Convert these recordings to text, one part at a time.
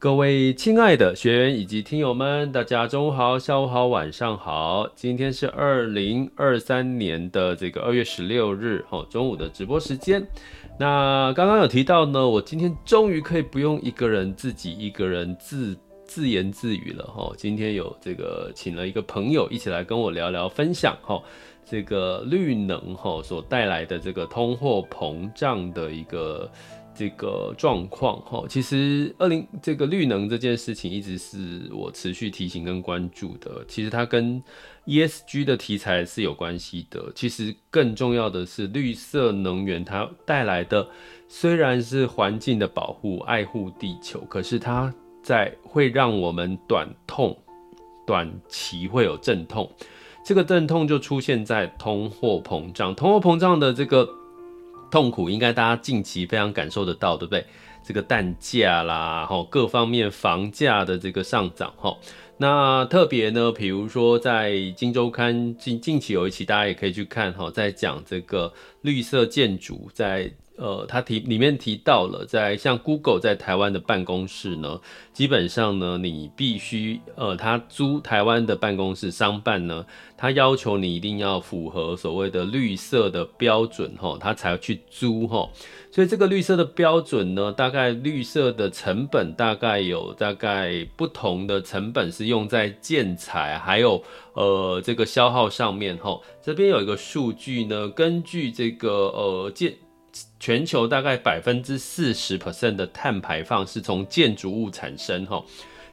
各位亲爱的学员以及听友们，大家中午好、下午好、晚上好。今天是二零二三年的这个二月十六日，哈，中午的直播时间。那刚刚有提到呢，我今天终于可以不用一个人自己一个人自自言自语了，哈。今天有这个请了一个朋友一起来跟我聊聊分享，哈，这个绿能，哈，所带来的这个通货膨胀的一个。这个状况哈，其实二零这个绿能这件事情一直是我持续提醒跟关注的。其实它跟 ESG 的题材是有关系的。其实更重要的是绿色能源它带来的虽然是环境的保护、爱护地球，可是它在会让我们短痛、短期会有阵痛。这个阵痛就出现在通货膨胀，通货膨胀的这个。痛苦应该大家近期非常感受得到，对不对？这个蛋价啦，哈，各方面房价的这个上涨，哈。那特别呢，比如说在《金周刊》近近期有一期，大家也可以去看，哈，在讲这个绿色建筑，在。呃，他提里面提到了，在像 Google 在台湾的办公室呢，基本上呢，你必须呃，他租台湾的办公室商办呢，他要求你一定要符合所谓的绿色的标准齁，他才去租齁。所以这个绿色的标准呢，大概绿色的成本大概有大概不同的成本是用在建材还有呃这个消耗上面齁。这边有一个数据呢，根据这个呃建。全球大概百分之四十 percent 的碳排放是从建筑物产生哈，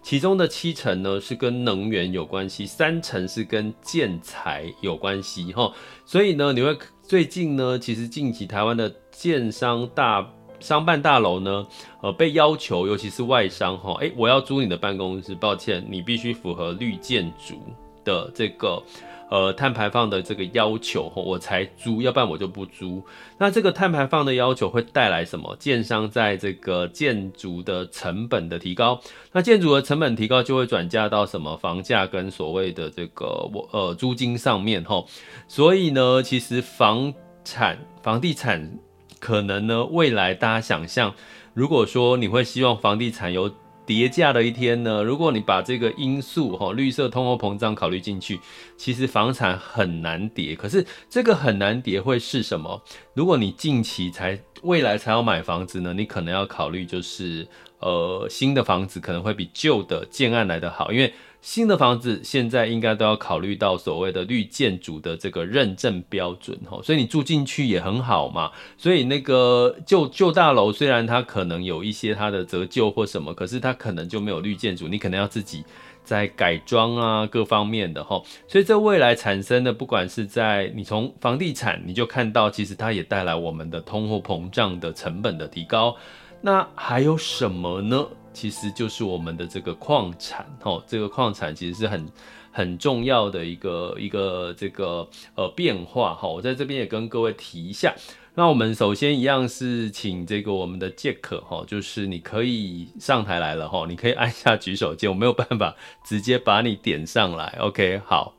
其中的七成呢是跟能源有关系，三成是跟建材有关系哈。所以呢，你会最近呢，其实近期台湾的建商大商办大楼呢，呃，被要求，尤其是外商哈，哎，我要租你的办公室，抱歉，你必须符合绿建筑的这个。呃，碳排放的这个要求，我才租，要不然我就不租。那这个碳排放的要求会带来什么？建商在这个建筑的成本的提高，那建筑的成本提高就会转嫁到什么？房价跟所谓的这个我呃租金上面哈。所以呢，其实房产、房地产可能呢，未来大家想象，如果说你会希望房地产有。叠价的一天呢？如果你把这个因素哈，绿色通货膨胀考虑进去，其实房产很难叠。可是这个很难叠会是什么？如果你近期才未来才要买房子呢？你可能要考虑就是呃新的房子可能会比旧的建案来的好，因为。新的房子现在应该都要考虑到所谓的绿建筑的这个认证标准哈，所以你住进去也很好嘛。所以那个旧旧大楼虽然它可能有一些它的折旧或什么，可是它可能就没有绿建筑，你可能要自己在改装啊各方面的哈。所以这未来产生的，不管是在你从房地产，你就看到其实它也带来我们的通货膨胀的成本的提高。那还有什么呢？其实就是我们的这个矿产，哦，这个矿产其实是很很重要的一个一个这个呃变化，哈，我在这边也跟各位提一下。那我们首先一样是请这个我们的杰克，哈，就是你可以上台来了，哈，你可以按下举手键，我没有办法直接把你点上来，OK，好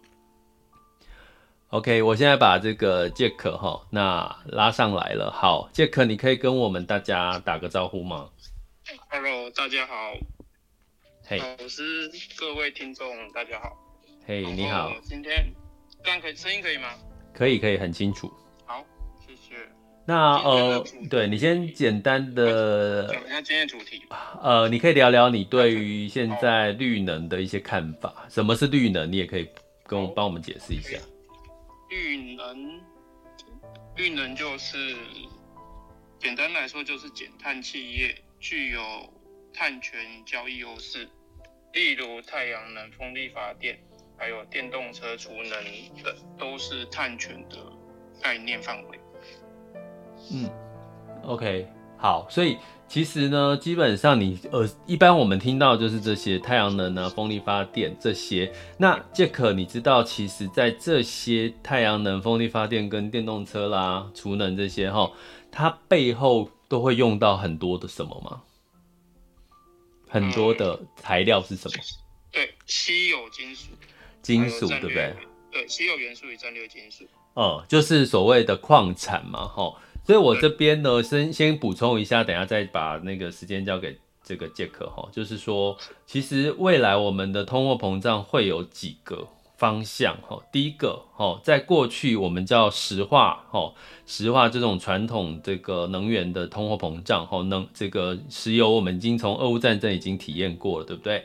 ，OK，我现在把这个杰克，哈，那拉上来了，好，杰克，你可以跟我们大家打个招呼吗？？Hello，大家好。嘿、hey.，我是各位听众，大家好。嘿、hey,，你好。今天这样可以声音可以吗？可以，可以，很清楚。好，谢谢。那呃，对你先简单的讲一下今天的主题。呃，你可以聊聊你对于现在绿能的一些看法。什么是绿能？你也可以跟我帮我们解释一下。绿能，绿能就是简单来说就是减碳企业具有碳权交易优势，例如太阳能、风力发电。还有电动车储能等都是碳权的概念范围。嗯，OK，好，所以其实呢，基本上你呃，一般我们听到就是这些太阳能啊、风力发电这些。那杰克，你知道其实在这些太阳能、风力发电跟电动车啦、储能这些哈，它背后都会用到很多的什么吗？很多的材料是什么？嗯、对，稀有金属。金属对不对？对，稀有元素与战略金属。哦、嗯，就是所谓的矿产嘛，吼。所以我这边呢，先先补充一下，等下再把那个时间交给这个杰克哈。就是说，其实未来我们的通货膨胀会有几个方向哈。第一个哈，在过去我们叫石化哈，石化这种传统这个能源的通货膨胀哈，能这个石油我们已经从俄乌战争已经体验过了，对不对？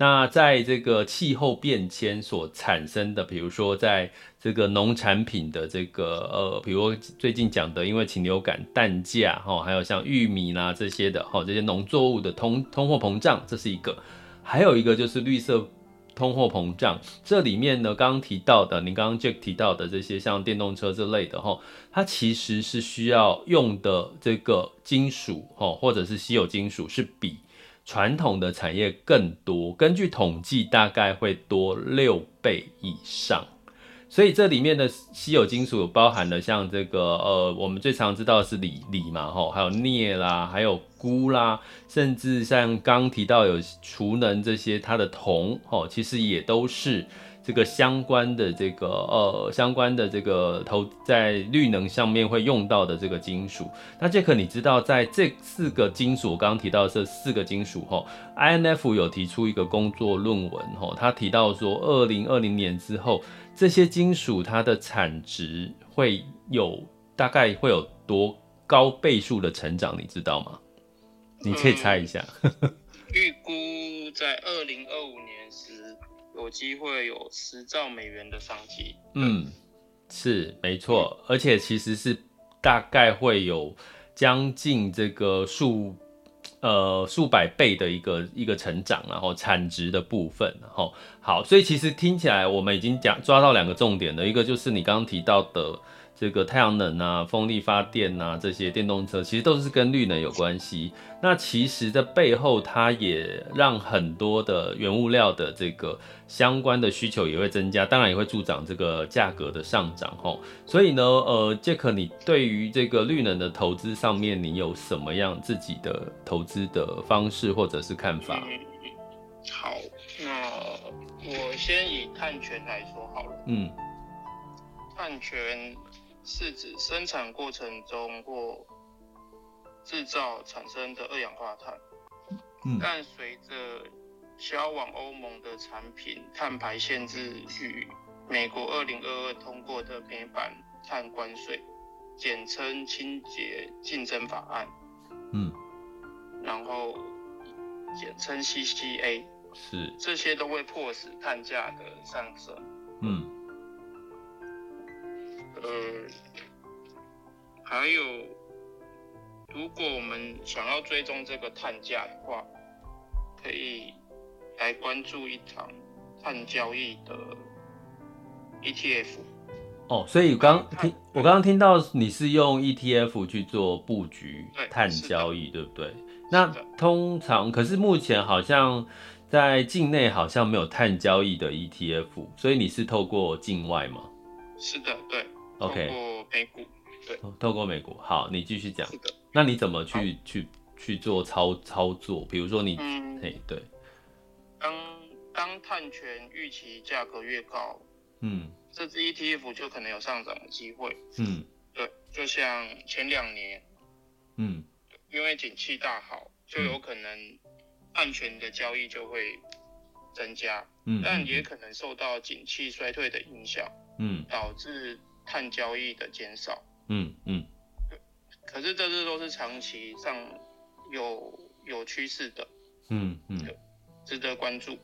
那在这个气候变迁所产生的，比如说在这个农产品的这个呃，比如最近讲的，因为禽流感蛋价哈，还有像玉米啦这些的哈，这些农作物的通通货膨胀，这是一个；还有一个就是绿色通货膨胀，这里面呢，刚刚提到的，你刚刚 Jack 提到的这些像电动车之类的哈，它其实是需要用的这个金属哈，或者是稀有金属是比。传统的产业更多，根据统计大概会多六倍以上，所以这里面的稀有金属包含了像这个呃，我们最常知道是锂锂嘛，吼，还有镍啦，还有钴啦，甚至像刚提到有储能这些，它的铜，吼，其实也都是。这个相关的这个呃，相关的这个投在绿能上面会用到的这个金属，那杰克，你知道在这四个金属，我刚刚提到的这四个金属哈，INF 有提出一个工作论文吼，他提到说，二零二零年之后，这些金属它的产值会有大概会有多高倍数的成长，你知道吗？你可以猜一下。嗯、预估在二零二五年时。有机会有十兆美元的商机。嗯，是没错，而且其实是大概会有将近这个数呃数百倍的一个一个成长，然后产值的部分，然后好，所以其实听起来我们已经讲抓到两个重点了，一个就是你刚刚提到的。这个太阳能啊、风力发电啊，这些电动车其实都是跟绿能有关系。那其实在背后，它也让很多的原物料的这个相关的需求也会增加，当然也会助长这个价格的上涨吼。所以呢，呃，杰克，你对于这个绿能的投资上面，你有什么样自己的投资的方式或者是看法？嗯，好，那我先以碳权来说好了。嗯，碳权。是指生产过程中或制造产生的二氧化碳。嗯，但随着销往欧盟的产品碳排限制与美国二零二二通过的美版碳关税，简称清洁竞争法案。嗯，然后简称 CCA。是，这些都会迫使碳价的上升。还有，如果我们想要追踪这个碳价的话，可以来关注一场碳交易的 ETF。哦，所以刚听我刚刚听到你是用 ETF 去做布局碳交易，对，对不对？那通常可是目前好像在境内好像没有碳交易的 ETF，所以你是透过境外吗？是的，对。OK，透过美股，对，透过美国，好，你继续讲。那你怎么去去去做操操作？比如说你，嗯，嘿，对，当当碳权预期价格越高，嗯，这支 ETF 就可能有上涨的机会，嗯，对，就像前两年，嗯，因为景气大好，就有可能碳权的交易就会增加，嗯，但也可能受到景气衰退的影响，嗯，导致。碳交易的减少。嗯嗯。可是这些都是长期上有有趋势的。嗯嗯。值得关注。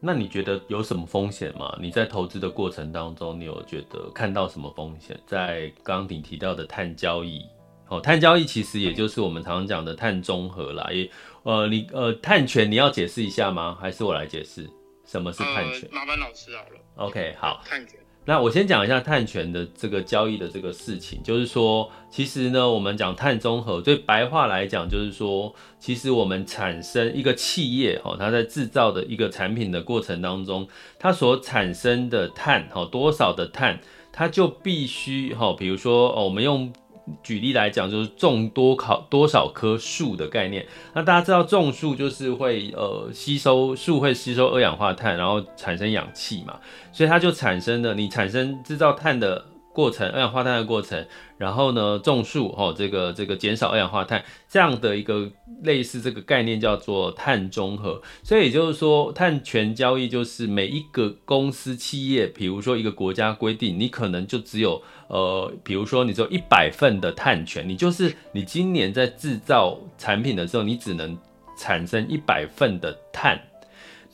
那你觉得有什么风险吗？你在投资的过程当中，你有觉得看到什么风险？在刚刚你提到的碳交易，哦，碳交易其实也就是我们常常讲的碳中和啦。也，呃，你呃，碳权你要解释一下吗？还是我来解释什么是碳权？呃，麻烦老师好了。OK，好。碳权。那我先讲一下碳权的这个交易的这个事情，就是说，其实呢，我们讲碳中和，对白话来讲，就是说，其实我们产生一个企业哈，它在制造的一个产品的过程当中，它所产生的碳哈，多少的碳，它就必须哈，比如说哦，我们用。举例来讲，就是种多考多少棵树的概念。那大家知道种树就是会呃吸收树会吸收二氧化碳，然后产生氧气嘛，所以它就产生了你产生制造碳的。过程，二氧化碳的过程，然后呢，种树哦，这个这个减少二氧化碳这样的一个类似这个概念叫做碳中和。所以也就是说，碳权交易就是每一个公司企业，比如说一个国家规定，你可能就只有呃，比如说你只有一百份的碳权，你就是你今年在制造产品的时候，你只能产生一百份的碳。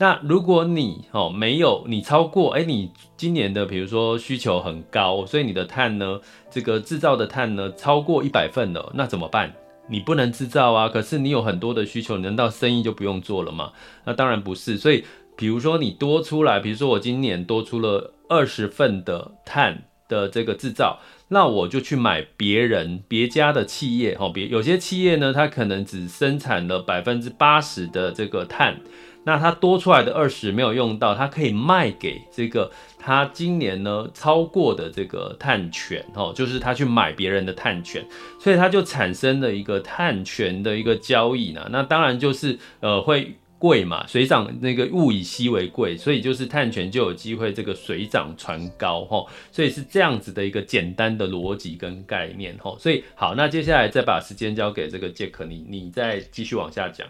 那如果你哦没有你超过哎，你今年的比如说需求很高，所以你的碳呢，这个制造的碳呢超过一百份了，那怎么办？你不能制造啊，可是你有很多的需求，难道生意就不用做了吗？那当然不是。所以比如说你多出来，比如说我今年多出了二十份的碳的这个制造，那我就去买别人别家的企业哦，别有些企业呢，它可能只生产了百分之八十的这个碳。那它多出来的二十没有用到，它可以卖给这个他今年呢超过的这个碳权哦，就是他去买别人的碳权，所以它就产生了一个碳权的一个交易呢。那当然就是呃会贵嘛，水涨那个物以稀为贵，所以就是碳权就有机会这个水涨船高哈，所以是这样子的一个简单的逻辑跟概念哈。所以好，那接下来再把时间交给这个杰克，你你再继续往下讲。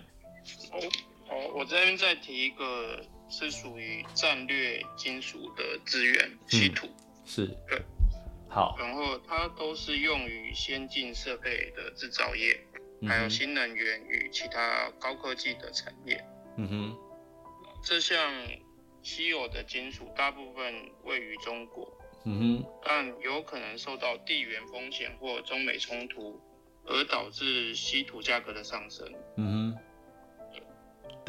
我这边再提一个，是属于战略金属的资源，稀土、嗯，是，对，好，然后它都是用于先进设备的制造业，还有新能源与其他高科技的产业。嗯哼，这项稀有的金属大部分位于中国，嗯哼，但有可能受到地缘风险或中美冲突而导致稀土价格的上升。嗯哼。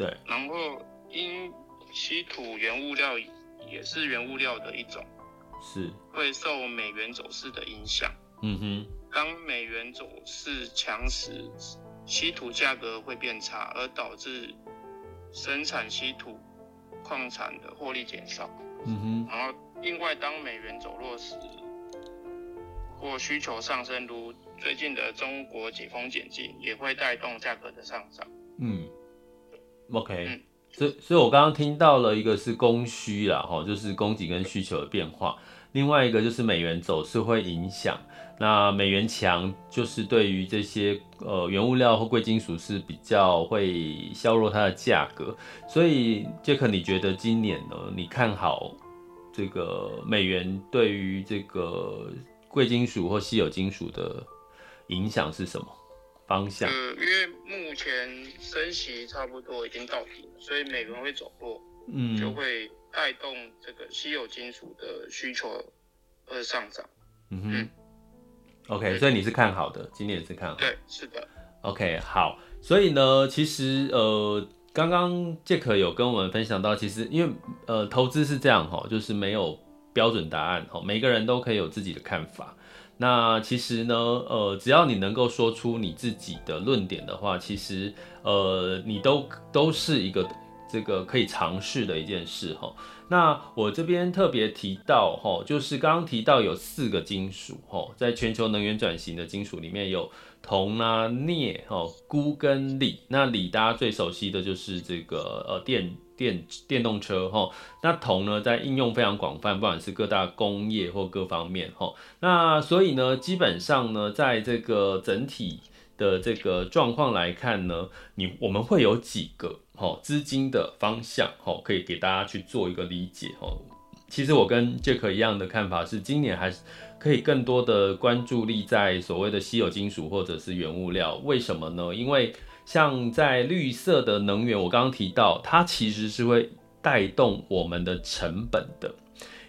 对，然后因稀土原物料也是原物料的一种，是会受美元走势的影响。嗯哼，当美元走势强时，稀土价格会变差，而导致生产稀土矿产的获利减少。嗯哼，然后另外当美元走弱时，或需求上升，如最近的中国解封解禁，也会带动价格的上涨。嗯。OK，所以所以我刚刚听到了一个是供需啦，哈，就是供给跟需求的变化。另外一个就是美元走势会影响，那美元强就是对于这些呃原物料或贵金属是比较会削弱它的价格。所以杰克，你觉得今年呢？你看好这个美元对于这个贵金属或稀有金属的影响是什么？方向，呃，因为目前升息差不多已经到底了，所以美元会走弱，嗯，就会带动这个稀有金属的需求而上涨。嗯哼，OK，所以你是看好的，今年也是看好的。对，是的。OK，好，所以呢，其实呃，刚刚杰克有跟我们分享到，其实因为呃，投资是这样哈，就是没有标准答案哈，每个人都可以有自己的看法。那其实呢，呃，只要你能够说出你自己的论点的话，其实，呃，你都都是一个这个可以尝试的一件事哈。那我这边特别提到哈，就是刚刚提到有四个金属哈，在全球能源转型的金属里面有铜啊、镍、哈、钴跟锂。那锂大家最熟悉的就是这个呃电。电电动车哈，那铜呢，在应用非常广泛，不管是各大工业或各方面哈。那所以呢，基本上呢，在这个整体的这个状况来看呢，你我们会有几个哈资金的方向哈，可以给大家去做一个理解哈。其实我跟杰克一样的看法是，今年还是可以更多的关注力在所谓的稀有金属或者是原物料。为什么呢？因为像在绿色的能源，我刚刚提到，它其实是会带动我们的成本的。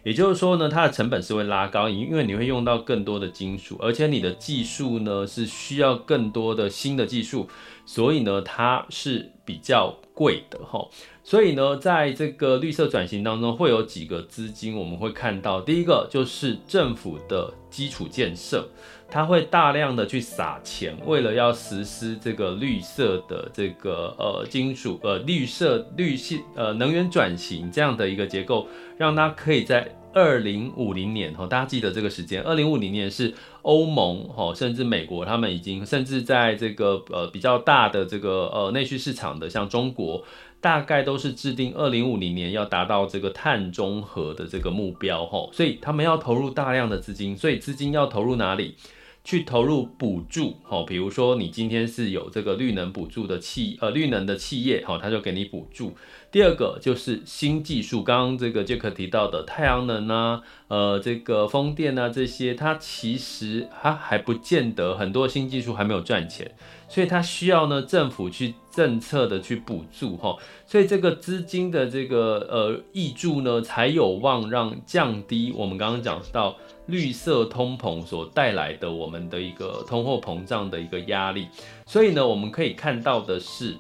也就是说呢，它的成本是会拉高，因为你会用到更多的金属，而且你的技术呢是需要更多的新的技术，所以呢，它是比较贵的哈。所以呢，在这个绿色转型当中，会有几个资金我们会看到。第一个就是政府的基础建设，它会大量的去撒钱，为了要实施这个绿色的这个呃金属呃绿色绿系呃能源转型这样的一个结构，让它可以在二零五零年哈，大家记得这个时间，二零五零年是欧盟哈，甚至美国他们已经甚至在这个呃比较大的这个呃内需市场的，像中国。大概都是制定二零五零年要达到这个碳中和的这个目标哈，所以他们要投入大量的资金，所以资金要投入哪里？去投入补助吼，比如说你今天是有这个绿能补助的企呃绿能的企业吼，他就给你补助。第二个就是新技术，刚刚这个杰克提到的太阳能啊，呃这个风电啊这些，它其实它还不见得很多新技术还没有赚钱。所以它需要呢，政府去政策的去补助哈，所以这个资金的这个呃挹注呢，才有望让降低我们刚刚讲到绿色通膨所带来的我们的一个通货膨胀的一个压力。所以呢，我们可以看到的是，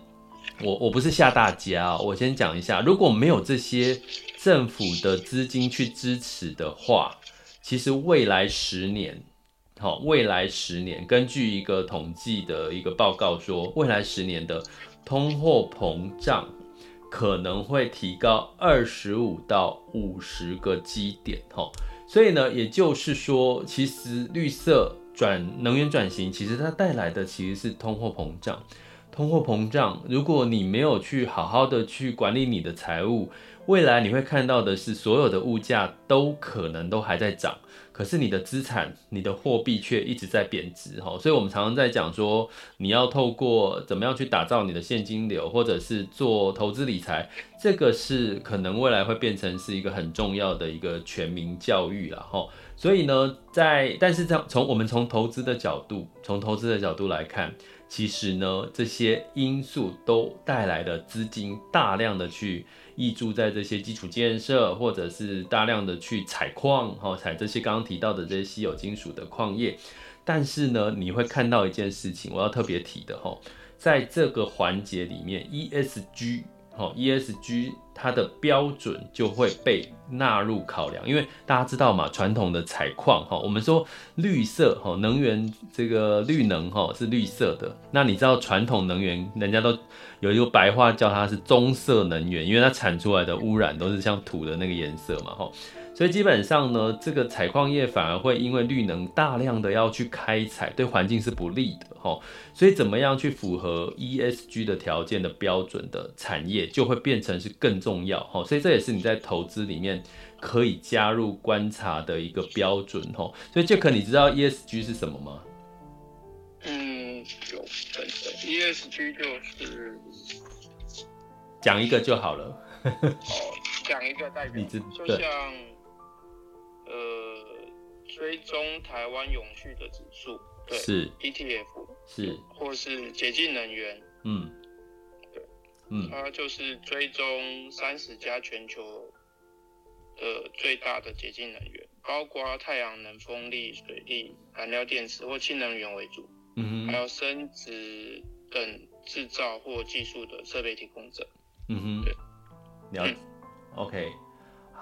我我不是吓大家，我先讲一下，如果没有这些政府的资金去支持的话，其实未来十年。好，未来十年，根据一个统计的一个报告说，未来十年的通货膨胀可能会提高二十五到五十个基点。吼，所以呢，也就是说，其实绿色转能源转型，其实它带来的其实是通货膨胀。通货膨胀，如果你没有去好好的去管理你的财务，未来你会看到的是，所有的物价都可能都还在涨。可是你的资产、你的货币却一直在贬值，哈，所以我们常常在讲说，你要透过怎么样去打造你的现金流，或者是做投资理财，这个是可能未来会变成是一个很重要的一个全民教育了，哈。所以呢，在但是从从我们从投资的角度，从投资的角度来看，其实呢，这些因素都带来了资金大量的去。溢注在这些基础建设，或者是大量的去采矿，哈，采这些刚刚提到的这些稀有金属的矿业。但是呢，你会看到一件事情，我要特别提的哈，在这个环节里面，ESG。好，ESG 它的标准就会被纳入考量，因为大家知道嘛，传统的采矿哈，我们说绿色哈能源，这个绿能哈是绿色的，那你知道传统能源，人家都有一个白话叫它是棕色能源，因为它产出来的污染都是像土的那个颜色嘛哈。所以基本上呢，这个采矿业反而会因为绿能大量的要去开采，对环境是不利的哈。所以怎么样去符合 ESG 的条件的标准的产业，就会变成是更重要哈。所以这也是你在投资里面可以加入观察的一个标准哈。所以杰克，你知道 ESG 是什么吗？嗯，有等等，ESG 就是讲一个就好了。哦，讲一个代表，就像。呃，追踪台湾永续的指数，对，是。ETF，是，或是洁净能源，嗯，对，嗯，它就是追踪三十家全球的最大的洁净能源，包括太阳能、风力、水力、燃料电池或氢能源为主，嗯哼，还有生殖等制造或技术的设备提供者，嗯哼，对，了解，嗯，OK。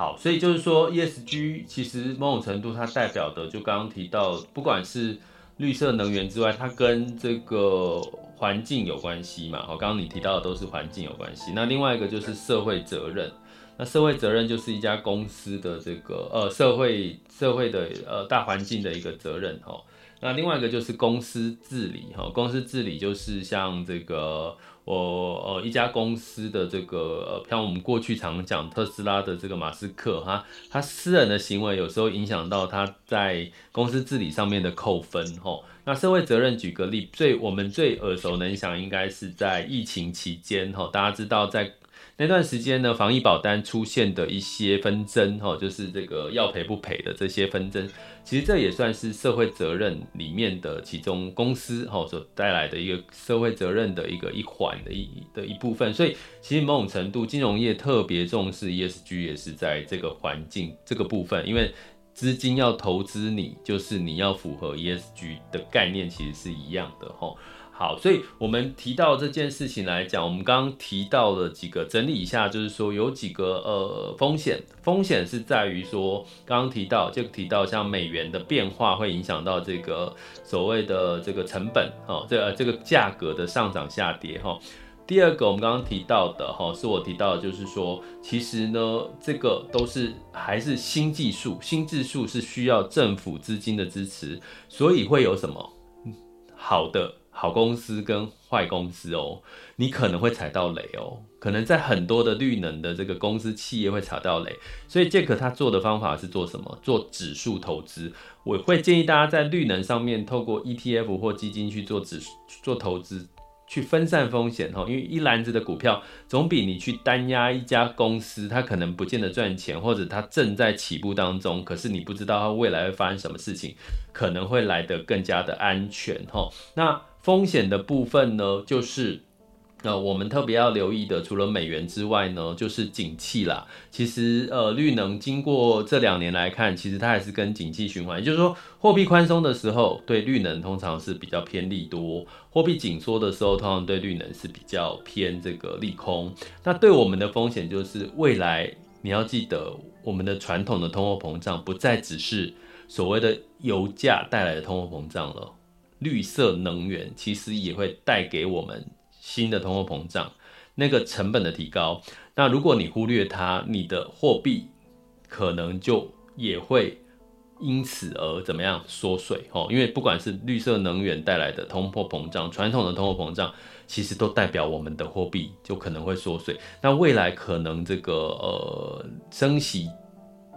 好，所以就是说，ESG 其实某种程度它代表的，就刚刚提到，不管是绿色能源之外，它跟这个环境有关系嘛。好，刚刚你提到的都是环境有关系。那另外一个就是社会责任，那社会责任就是一家公司的这个呃社会社会的呃大环境的一个责任哈。那另外一个就是公司治理哈，公司治理就是像这个。我呃一家公司的这个呃，像我们过去常讲特斯拉的这个马斯克哈，他私人的行为有时候影响到他在公司治理上面的扣分吼。那社会责任举个例，最我们最耳熟能详应该是在疫情期间吼，大家知道在那段时间呢，防疫保单出现的一些纷争，哈，就是这个要赔不赔的这些纷争，其实这也算是社会责任里面的其中公司哈所带来的一个社会责任的一个一环的一的一部分。所以，其实某种程度，金融业特别重视 ESG 也是在这个环境这个部分，因为资金要投资你，就是你要符合 ESG 的概念，其实是一样的，哈。好，所以我们提到这件事情来讲，我们刚刚提到了几个，整理一下，就是说有几个呃风险，风险是在于说，刚刚提到就提到像美元的变化会影响到这个所谓的这个成本哈，这这个价格的上涨下跌哈。第二个我们刚刚提到的哈，是我提到的就是说，其实呢这个都是还是新技术，新技术是需要政府资金的支持，所以会有什么好的。好公司跟坏公司哦，你可能会踩到雷哦，可能在很多的绿能的这个公司企业会踩到雷，所以杰克他做的方法是做什么？做指数投资。我会建议大家在绿能上面透过 ETF 或基金去做指数做投资。去分散风险哈，因为一篮子的股票总比你去单押一家公司，它可能不见得赚钱，或者它正在起步当中，可是你不知道它未来会发生什么事情，可能会来得更加的安全哈。那风险的部分呢，就是。那我们特别要留意的，除了美元之外呢，就是景气啦。其实，呃，绿能经过这两年来看，其实它还是跟景气循环，也就是说，货币宽松的时候，对绿能通常是比较偏利多；货币紧缩的时候，通常对绿能是比较偏这个利空。那对我们的风险就是，未来你要记得，我们的传统的通货膨胀不再只是所谓的油价带来的通货膨胀了，绿色能源其实也会带给我们。新的通货膨胀，那个成本的提高，那如果你忽略它，你的货币可能就也会因此而怎么样缩水哦。因为不管是绿色能源带来的通货膨胀，传统的通货膨胀，其实都代表我们的货币就可能会缩水。那未来可能这个呃升息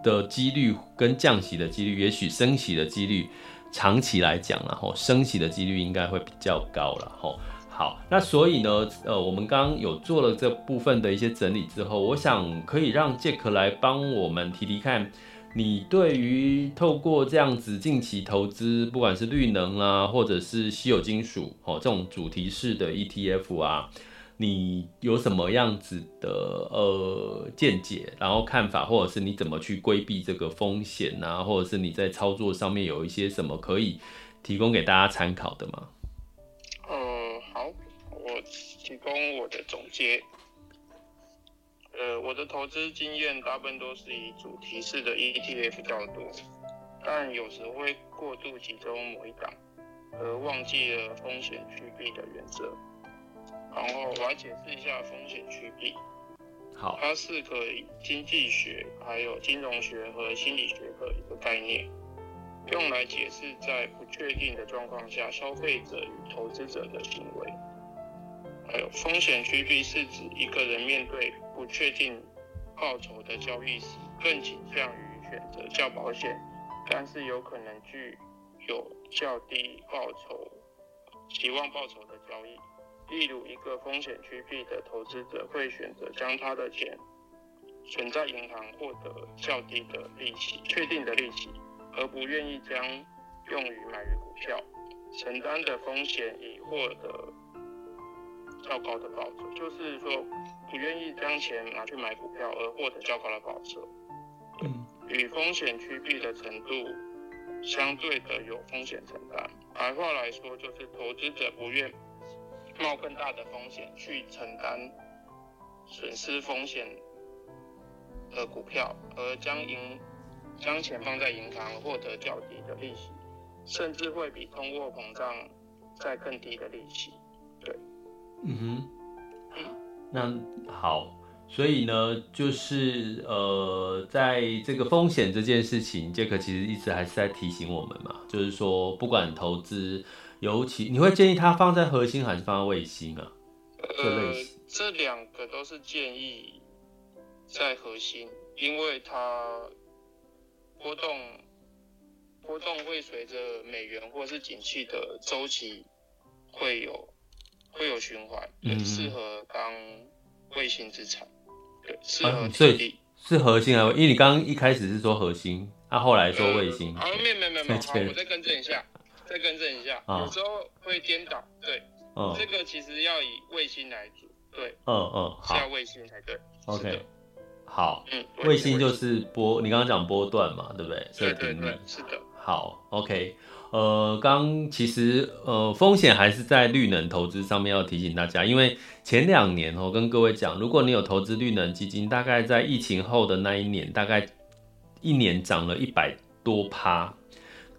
的几率跟降息的几率，也许升息的几率长期来讲，然后升息的几率应该会比较高了吼。好，那所以呢，呃，我们刚刚有做了这部分的一些整理之后，我想可以让杰克来帮我们提提看，你对于透过这样子近期投资，不管是绿能啊，或者是稀有金属哦，这种主题式的 ETF 啊，你有什么样子的呃见解，然后看法，或者是你怎么去规避这个风险啊，或者是你在操作上面有一些什么可以提供给大家参考的吗？提供我的总结，呃，我的投资经验大部分都是以主题式的 ETF 较多，但有时会过度集中某一档，而忘记了风险趋避的原则。然后我来解释一下风险趋避。好，它是可以经济学、还有金融学和心理学的一个概念，用来解释在不确定的状况下消费者与投资者的行为。还有风险趋避是指一个人面对不确定报酬的交易时，更倾向于选择较保险，但是有可能具有较低报酬、期望报酬的交易。例如，一个风险趋避的投资者会选择将他的钱存在银行，获得较低的利息、确定的利息，而不愿意将用于买入股票，承担的风险以获得。较高的报酬，就是说不愿意将钱拿去买股票而获得较高的报酬。嗯，与风险趋避的程度相对的有风险承担。白话来说，就是投资者不愿冒更大的风险去承担损失风险的股票，而将银将钱放在银行获得较低的利息，甚至会比通货膨胀再更低的利息。对。嗯哼，那好，所以呢，就是呃，在这个风险这件事情，杰克其实一直还是在提醒我们嘛，就是说，不管投资，尤其你会建议它放在核心还是放在卫星啊？呃，这两个都是建议在核心，因为它波动波动会随着美元或是景气的周期会有。会有循环，很适合当卫星资产。对，适合所以是核心啊，因为你刚刚一开始是说核心，他、啊、后来说卫星。啊，没有没有没有，好，我再更正一下，再更正一下，啊、有时候会颠倒，对，嗯、这个其实要以卫星来组，对，嗯嗯，是要卫星才对，OK，好，嗯，卫星就是波，你刚刚讲波段嘛，对不对？对对对，是的，好，OK。呃，刚其实呃风险还是在绿能投资上面，要提醒大家，因为前两年我跟各位讲，如果你有投资绿能基金，大概在疫情后的那一年，大概一年涨了一百多趴，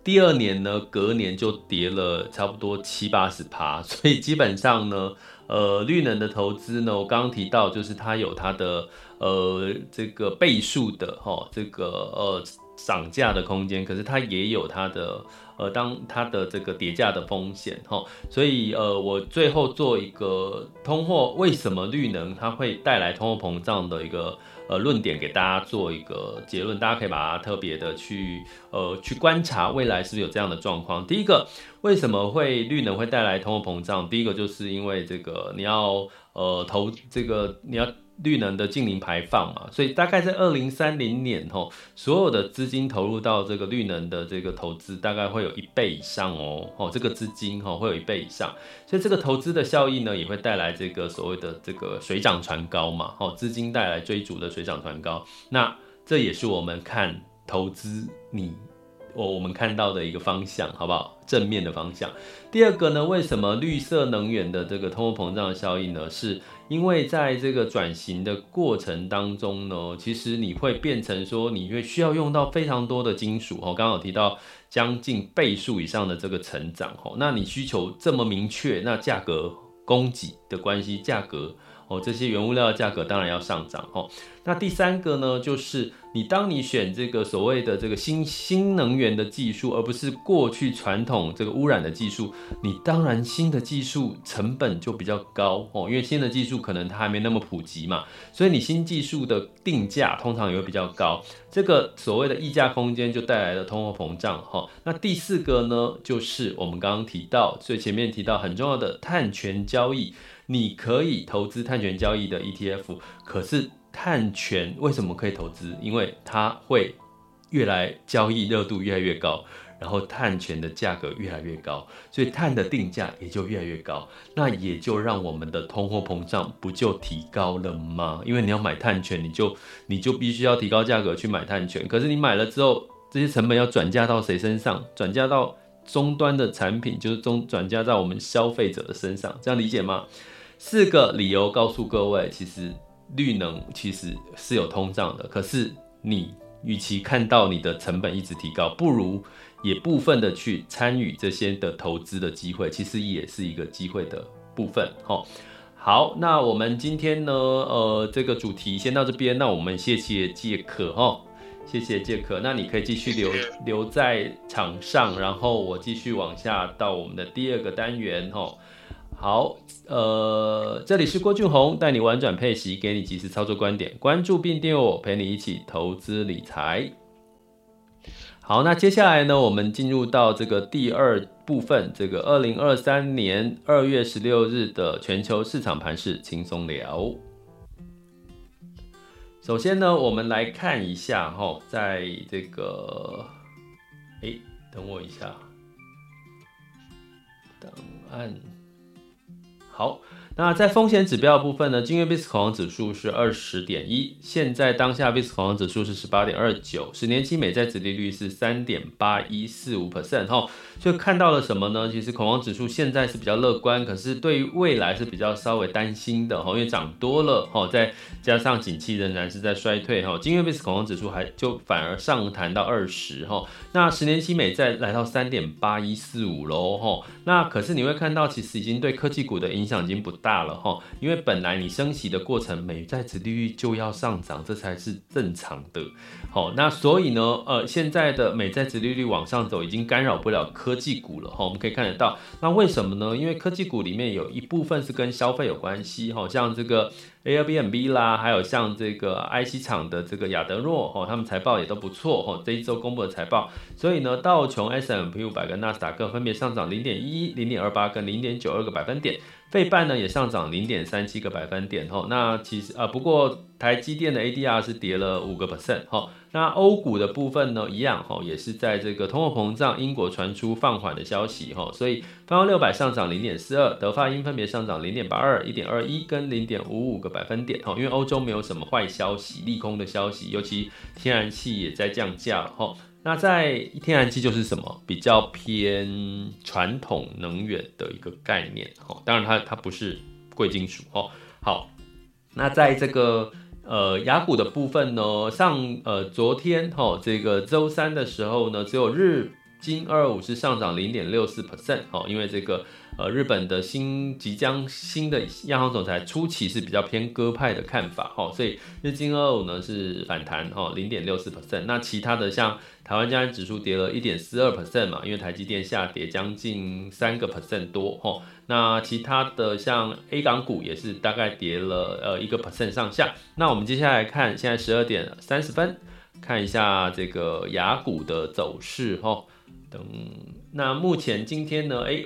第二年呢，隔年就跌了差不多七八十趴，所以基本上呢，呃，绿能的投资呢，我刚刚提到就是它有它的呃这个倍数的哈，这个呃涨价的空间，可是它也有它的。呃，当它的这个叠价的风险哈，所以呃，我最后做一个通货为什么绿能它会带来通货膨胀的一个呃论点给大家做一个结论，大家可以把它特别的去呃去观察未来是不是有这样的状况。第一个，为什么会绿能会带来通货膨胀？第一个就是因为这个你要呃投这个你要。绿能的净零排放嘛，所以大概在二零三零年吼，所有的资金投入到这个绿能的这个投资，大概会有一倍以上哦，哦，这个资金哈会有一倍以上，所以这个投资的效益呢，也会带来这个所谓的这个水涨船高嘛，哦，资金带来追逐的水涨船高，那这也是我们看投资你。我我们看到的一个方向，好不好？正面的方向。第二个呢，为什么绿色能源的这个通货膨胀的效应呢？是因为在这个转型的过程当中呢，其实你会变成说，你会需要用到非常多的金属。哦，刚刚有提到将近倍数以上的这个成长。哦，那你需求这么明确，那价格供给的关系，价格。哦，这些原物料的价格当然要上涨哦。那第三个呢，就是你当你选这个所谓的这个新新能源的技术，而不是过去传统这个污染的技术，你当然新的技术成本就比较高哦，因为新的技术可能它还没那么普及嘛，所以你新技术的定价通常也会比较高。这个所谓的溢价空间就带来了通货膨胀哈。那第四个呢，就是我们刚刚提到，最前面提到很重要的碳权交易。你可以投资碳权交易的 ETF，可是碳权为什么可以投资？因为它会越来交易热度越来越高，然后碳权的价格越来越高，所以碳的定价也就越来越高。那也就让我们的通货膨胀不就提高了吗？因为你要买碳权，你就你就必须要提高价格去买碳权。可是你买了之后，这些成本要转嫁到谁身上？转嫁到终端的产品，就是中转嫁在我们消费者的身上。这样理解吗？四个理由告诉各位，其实绿能其实是有通胀的。可是你与其看到你的成本一直提高，不如也部分的去参与这些的投资的机会，其实也是一个机会的部分。吼，好，那我们今天呢，呃，这个主题先到这边。那我们谢谢杰克，哈，谢谢杰克。那你可以继续留留在场上，然后我继续往下到我们的第二个单元，齁。好，呃，这里是郭俊宏，带你玩转配息，给你及时操作观点，关注并订阅我，陪你一起投资理财。好，那接下来呢，我们进入到这个第二部分，这个二零二三年二月十六日的全球市场盘势轻松聊。首先呢，我们来看一下哈，在这个，哎，等我一下，档案。好，那在风险指标部分呢，今日 VIX 恐慌指数是二十点一，现在当下 VIX 恐慌指数是十八点二九，十年期美债殖利率是三点八一四五 percent 哈，就看到了什么呢？其实恐慌指数现在是比较乐观，可是对于未来是比较稍微担心的哈，因为涨多了哈，再加上景气仍然是在衰退哈，今日 VIX 恐慌指数还就反而上弹到二十哈，那十年期美债来到三点八一四五喽哈，那可是你会看到其实已经对科技股的影响已经不大了哈，因为本来你升息的过程，美债殖利率就要上涨，这才是正常的。好，那所以呢，呃，现在的美债殖利率往上走，已经干扰不了科技股了哈。我们可以看得到，那为什么呢？因为科技股里面有一部分是跟消费有关系哈，像这个 Airbnb 啦，还有像这个 IC 厂的这个亚德诺哈，他们财报也都不错哈。这一周公布的财报，所以呢，道琼 S M P 五百跟纳斯达克分别上涨零点一、零点二八跟零点九二个百分点。费半呢也上涨零点三七个百分点哈。那其实啊，不过台积电的 ADR 是跌了五个 percent 哈。那欧股的部分呢，一样哈，也是在这个通货膨胀，英国传出放缓的消息哈，所以泛欧六百上涨零点四二，德法英分别上涨零点八二、一点二一跟零点五五个百分点哈。因为欧洲没有什么坏消息、利空的消息，尤其天然气也在降价了哈。那在天然气就是什么比较偏传统能源的一个概念哦，当然它它不是贵金属哦。好，那在这个呃雅股的部分呢，上呃昨天哈这个周三的时候呢，只有日经二二五是上涨零点六四 percent 哦，因为这个。呃，日本的新即将新的央行总裁初期是比较偏鸽派的看法哈，所以日经二五呢是反弹哈，零点六四 percent。那其他的像台湾加权指数跌了一点四二 percent 嘛，因为台积电下跌将近三个 percent 多哈。那其他的像 A 港股也是大概跌了呃一个 percent 上下。那我们接下来看，现在十二点三十分，看一下这个雅股的走势哈。等，那目前今天呢，哎。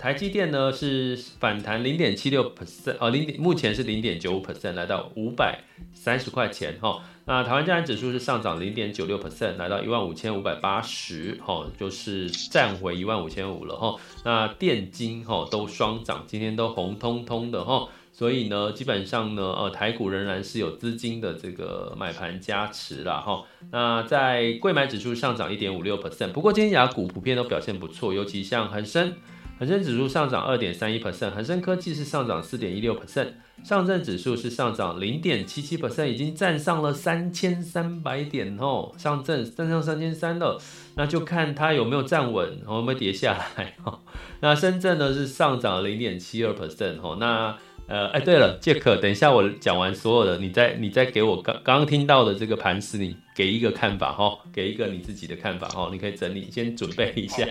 台积电呢是反弹零点七六 percent，哦，零点目前是零点九五 percent，来到五百三十块钱哈。那台湾加权指数是上涨零点九六 percent，来到一万五千五百八十，哈，就是站回一万五千五了哈。那电金哈都双涨，今天都红彤彤的哈，所以呢，基本上呢，呃，台股仍然是有资金的这个买盘加持啦哈。那在贵买指数上涨一点五六 percent，不过今天雅股普遍都表现不错，尤其像恒生。恒生指数上涨二点三一百分恒生科技是上涨四点一六百分上证指数是上涨零点七七百分已经站上了三千三百点哦，上证站上三千三了，那就看它有没有站稳，会不会跌下来哈。那深圳呢是上涨零点七二 percent 哦，那呃哎对了，杰克，等一下我讲完所有的，你再你再给我刚刚听到的这个盘势，你给一个看法哈，给一个你自己的看法哈，你可以整理先准备一下。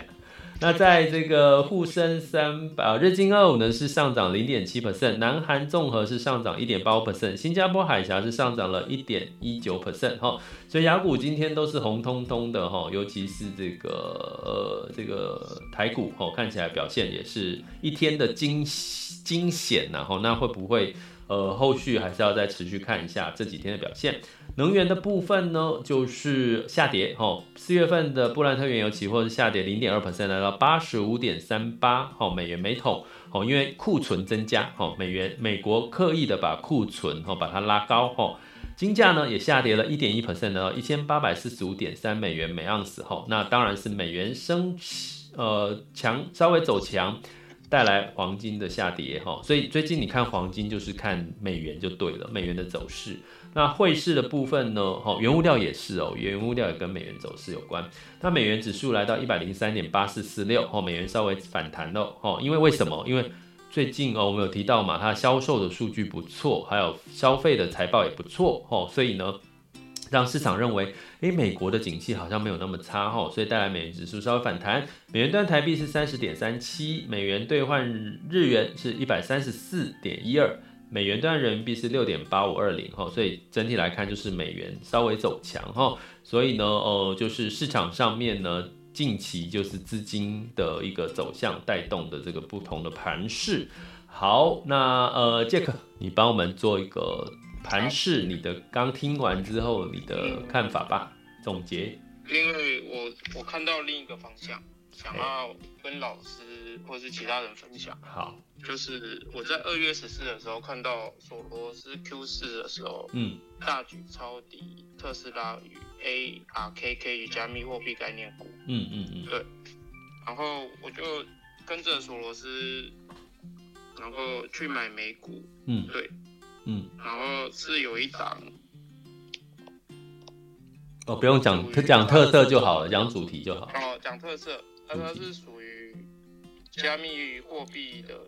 那在这个沪深三百，日经二五呢是上涨零点七 percent，南韩综合是上涨一点八 percent，新加坡海峡是上涨了一点一九 percent 哈，所以雅股今天都是红彤彤的哈，尤其是这个呃这个台股哈，看起来表现也是一天的惊惊险然后那会不会？呃，后续还是要再持续看一下这几天的表现。能源的部分呢，就是下跌。哈，四月份的布兰特原油期货是下跌零点二 percent，来到八十五点三八哈美元每桶。哦，因为库存增加，哈美元美国刻意的把库存哈把它拉高。哈，金价呢也下跌了一点一 percent，到一千八百四十五点三美元每盎司。哈，那当然是美元升，呃强稍微走强。带来黄金的下跌哈，所以最近你看黄金就是看美元就对了，美元的走势。那汇市的部分呢？哈，原物料也是哦，原物料也跟美元走势有关。那美元指数来到一百零三点八四四六，哈，美元稍微反弹了，哈，因为为什么？因为最近哦，我们有提到嘛，它销售的数据不错，还有消费的财报也不错，哈，所以呢。让市场认为，诶，美国的景气好像没有那么差哈，所以带来美元指数稍微反弹。美元兑台币是三十点三七，美元兑换日元是一百三十四点一二，美元兑人民币是六点八五二零哈，所以整体来看就是美元稍微走强哈，所以呢，呃，就是市场上面呢，近期就是资金的一个走向带动的这个不同的盘势。好，那呃，杰克，你帮我们做一个。盘势，你的刚听完之后，你的看法吧，总结。因为我我看到另一个方向，想要跟老师或是其他人分享。好，就是我在二月十四的时候看到索罗斯 Q 四的时候，嗯，大举抄底特斯拉与 ARKK 与加密货币概念股。嗯嗯嗯，对。然后我就跟着索罗斯，然后去买美股。嗯，对。嗯，然后是有一档，哦，不用讲特讲特色就好了，讲主题就好。哦，讲特色，它它是属于加密货币的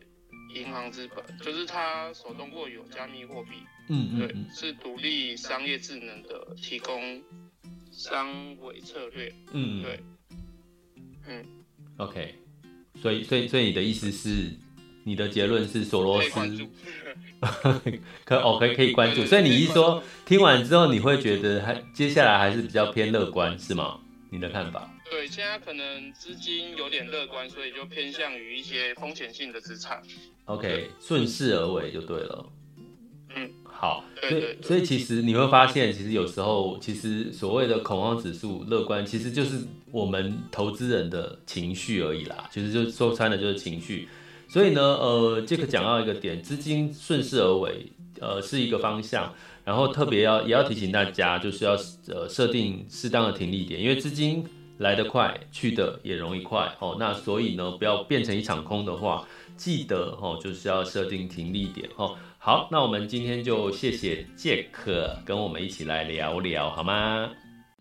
银行资本，就是它手中握有加密货币，嗯嗯，对，是独立商业智能的提供商委策略，嗯对，嗯，OK，所以所以所以你的意思是？你的结论是索罗斯，可哦可以可以关注，所以你一说听完之后，你会觉得还接下来还是比较偏乐观是吗？你的看法？对，现在可能资金有点乐观，所以就偏向于一些风险性的资产。OK，顺势而为就对了。嗯，好，所以所以其实你会发现，其实有时候其实所谓的恐慌指数乐观，其实就是我们投资人的情绪而已啦。其实就说穿了就是情绪。所以呢，呃，这个讲到一个点，资金顺势而为，呃，是一个方向。然后特别要也要提醒大家，就是要呃设定适当的停利点，因为资金来得快，去得也容易快哦。那所以呢，不要变成一场空的话，记得哦，就是要设定停利点哦。好，那我们今天就谢谢杰克跟我们一起来聊聊，好吗？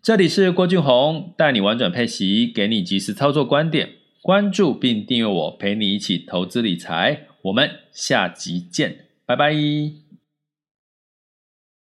这里是郭俊宏，带你玩转配息，给你及时操作观点。关注并订阅我，陪你一起投资理财。我们下集见，拜拜。